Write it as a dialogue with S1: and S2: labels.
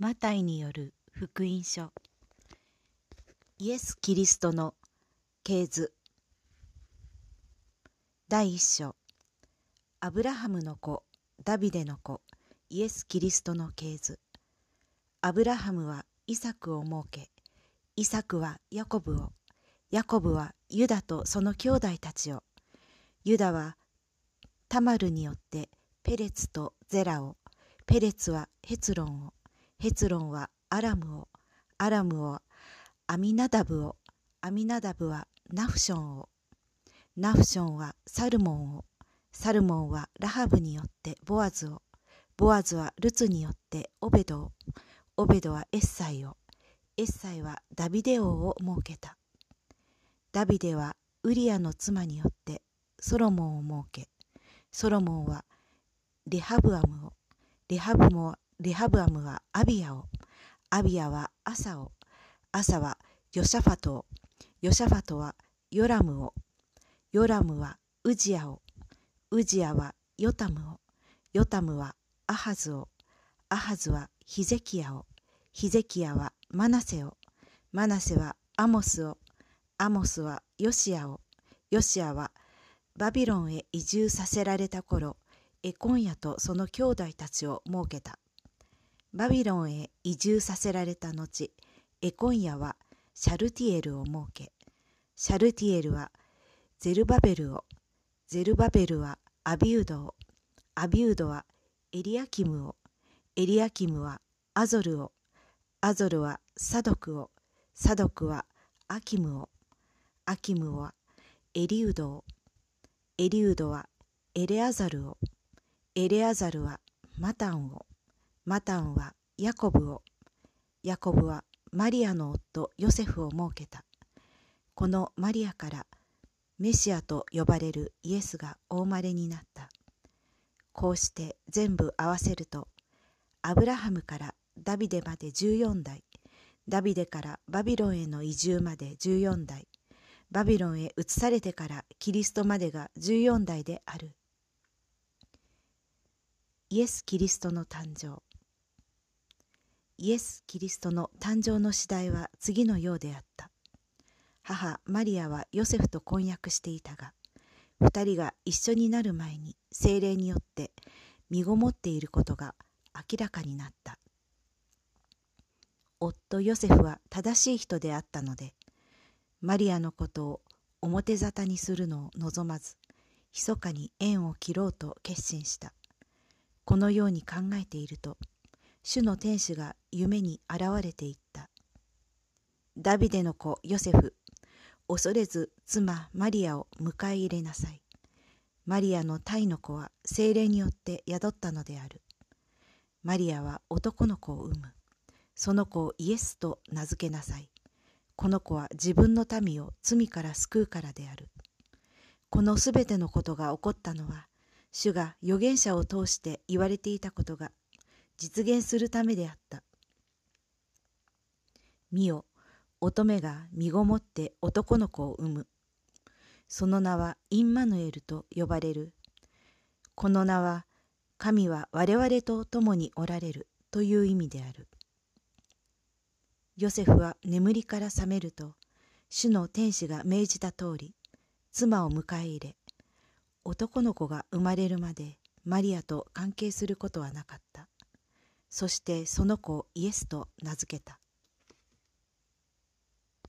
S1: マタイによる福音書。イエス・キリストの系図。第一章。アブラハムの子。ダビデの子。イエス・キリストの系図。アブラハムはイサクを設け。イサクはヤコブを。ヤコブはユダとその兄弟たちを。ユダはタマルによってペレツとゼラを。ペレツはヘツロンを。ヘツロンはアラムを、アラムをアミナダブを、アミナダブはナフションを、ナフションはサルモンを、サルモンはラハブによってボアズを、ボアズはルツによってオベドを、オベドはエッサイを、エッサイはダビデ王を設けた。ダビデはウリアの妻によってソロモンを設け、ソロモンはレハブアムを、レハブもレハブアムはアビアを、アビアはアサを、アサはヨシャファトを、ヨシャファトはヨラムを、ヨラムはウジアを、ウジアはヨタムを、ヨタムはアハズを、アハズはヒゼキヤを、ヒゼキヤはマナセを、マナセはアモスを、アモスはヨシアを、ヨシアはバビロンへ移住させられた頃、エコンヤとその兄弟たちを設けた。バビロンへ移住させられた後、エコンヤはシャルティエルを設け、シャルティエルはゼルバベルを、ゼルバベルはアビウドを、アビウドはエリアキムを、エリアキムはアゾルを、アゾルはサドクを、サドクはアキムを、アキムはエリウドを、エリウドはエレアザルを、エレアザルはマタンを、マタンはヤコブを、ヤコブはマリアの夫ヨセフを設けた。このマリアからメシアと呼ばれるイエスがお生まれになった。こうして全部合わせると、アブラハムからダビデまで14代、ダビデからバビロンへの移住まで14代、バビロンへ移されてからキリストまでが14代である。イエス・キリストの誕生イエス・キリストの誕生の次第は次のようであった。母マリアはヨセフと婚約していたが、二人が一緒になる前に精霊によって身ごもっていることが明らかになった。夫ヨセフは正しい人であったので、マリアのことを表沙汰にするのを望まず、密かに縁を切ろうと決心した。このように考えていると、主の天使が夢に現れていった。ダビデの子ヨセフ、恐れず妻マリアを迎え入れなさい。マリアの胎の子は精霊によって宿ったのである。マリアは男の子を産む。その子をイエスと名付けなさい。この子は自分の民を罪から救うからである。このすべてのことが起こったのは、主が預言者を通して言われていたことが実現するためであった。見よ、乙女が身ごもって男の子を産む。その名はインマヌエルと呼ばれる。この名は、神は我々と共におられるという意味である。ヨセフは眠りから覚めると、主の天使が命じた通り、妻を迎え入れ、男の子が生まれるまでマリアと関係することはなかった。そしてその子をイエスと名付けた。